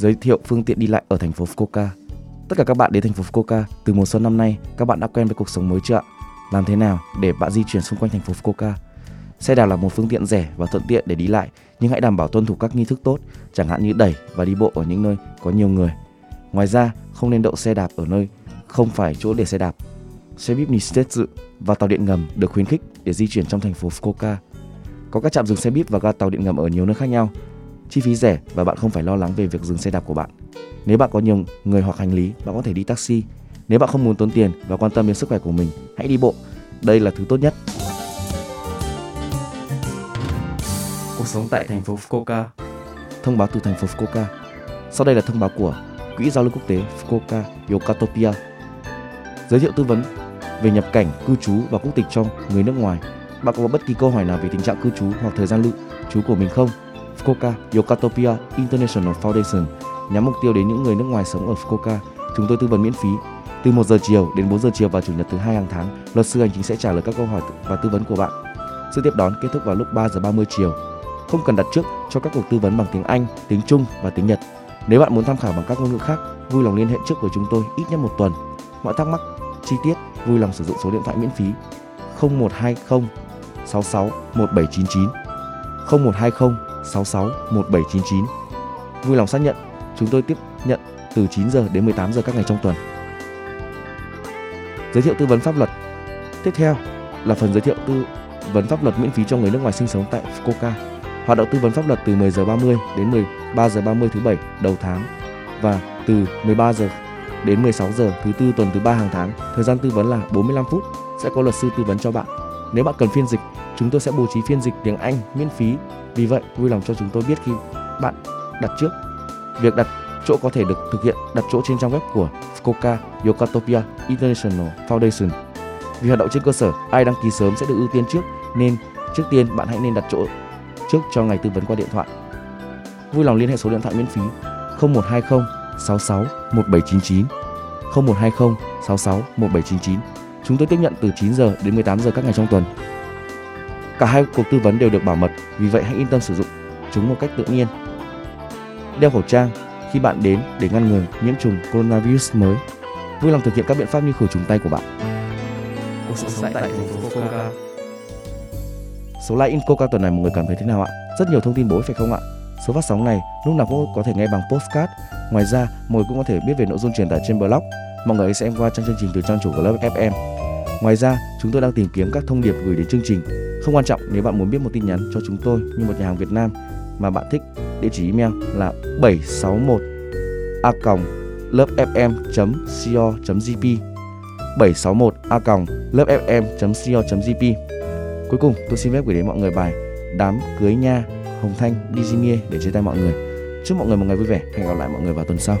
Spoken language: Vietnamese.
Giới thiệu phương tiện đi lại ở thành phố Fukuoka. Tất cả các bạn đến thành phố Fukuoka từ mùa xuân năm nay, các bạn đã quen với cuộc sống mới chưa ạ? Làm thế nào để bạn di chuyển xung quanh thành phố Fukuoka? Xe đạp là một phương tiện rẻ và thuận tiện để đi lại, nhưng hãy đảm bảo tuân thủ các nghi thức tốt, chẳng hạn như đẩy và đi bộ ở những nơi có nhiều người. Ngoài ra, không nên đậu xe đạp ở nơi không phải chỗ để xe đạp. Xe buýt Nisetsu và tàu điện ngầm được khuyến khích để di chuyển trong thành phố Fukuoka. Có các trạm dừng xe buýt và ga tàu điện ngầm ở nhiều nơi khác nhau. Chi phí rẻ và bạn không phải lo lắng về việc dừng xe đạp của bạn. Nếu bạn có nhiều người hoặc hành lý, bạn có thể đi taxi. Nếu bạn không muốn tốn tiền và quan tâm đến sức khỏe của mình, hãy đi bộ. Đây là thứ tốt nhất. Cuộc sống tại thành phố Fukuoka. Thông báo từ thành phố Fukuoka. Sau đây là thông báo của Quỹ giao lưu quốc tế Fukuoka Yokatopia. Giới thiệu tư vấn về nhập cảnh, cư trú và quốc tịch cho người nước ngoài. Bạn có bất kỳ câu hỏi nào về tình trạng cư trú hoặc thời gian lưu trú của mình không? Fukuoka Yokatopia International Foundation nhắm mục tiêu đến những người nước ngoài sống ở Fukuoka. Chúng tôi tư vấn miễn phí từ 1 giờ chiều đến 4 giờ chiều vào chủ nhật thứ hai hàng tháng. Luật sư hành chính sẽ trả lời các câu hỏi và tư vấn của bạn. Sự tiếp đón kết thúc vào lúc 3 giờ 30 chiều. Không cần đặt trước cho các cuộc tư vấn bằng tiếng Anh, tiếng Trung và tiếng Nhật. Nếu bạn muốn tham khảo bằng các ngôn ngữ khác, vui lòng liên hệ trước với chúng tôi ít nhất một tuần. Mọi thắc mắc, chi tiết, vui lòng sử dụng số điện thoại miễn phí 0120 66 1799 0120 66 1799. Vui lòng xác nhận, chúng tôi tiếp nhận từ 9 giờ đến 18 giờ các ngày trong tuần. Giới thiệu tư vấn pháp luật. Tiếp theo là phần giới thiệu tư vấn pháp luật miễn phí cho người nước ngoài sinh sống tại Fukuoka. Hoạt động tư vấn pháp luật từ 10 giờ 30 đến 13 giờ 30 thứ bảy đầu tháng và từ 13 giờ đến 16 giờ thứ tư tuần thứ ba hàng tháng. Thời gian tư vấn là 45 phút, sẽ có luật sư tư vấn cho bạn. Nếu bạn cần phiên dịch, chúng tôi sẽ bố trí phiên dịch tiếng Anh miễn phí. Vì vậy, vui lòng cho chúng tôi biết khi bạn đặt trước. Việc đặt chỗ có thể được thực hiện đặt chỗ trên trang web của Fukuoka Yokatopia International Foundation. Vì hoạt động trên cơ sở, ai đăng ký sớm sẽ được ưu tiên trước, nên trước tiên bạn hãy nên đặt chỗ trước cho ngày tư vấn qua điện thoại. Vui lòng liên hệ số điện thoại miễn phí 0120 66 1799 0120 66 1799. Chúng tôi tiếp nhận từ 9 giờ đến 18 giờ các ngày trong tuần. Cả hai cuộc tư vấn đều được bảo mật, vì vậy hãy yên tâm sử dụng chúng một cách tự nhiên. Đeo khẩu trang khi bạn đến để ngăn ngừa nhiễm trùng coronavirus mới. Vui lòng thực hiện các biện pháp như khử trùng tay của bạn. Cuộc sống tại thành phố Fukuoka. Số like info ca tuần này mọi người cảm thấy thế nào ạ? Rất nhiều thông tin bổ ích phải không ạ? Số phát sóng này lúc nào cũng có thể nghe bằng postcard. Ngoài ra, mọi người cũng có thể biết về nội dung truyền tải trên blog. Mọi người sẽ xem qua trang chương trình từ trang chủ của lớp FM. Ngoài ra, chúng tôi đang tìm kiếm các thông điệp gửi đến chương trình. Không quan trọng nếu bạn muốn biết một tin nhắn cho chúng tôi như một nhà hàng Việt Nam mà bạn thích, địa chỉ email là 761 a lovefm.co.jp 761 a lovefm.co.jp Cuối cùng, tôi xin phép gửi đến mọi người bài Đám cưới nha Hồng Thanh Dizimie để chia tay mọi người. Chúc mọi người một ngày vui vẻ. Hẹn gặp lại mọi người vào tuần sau.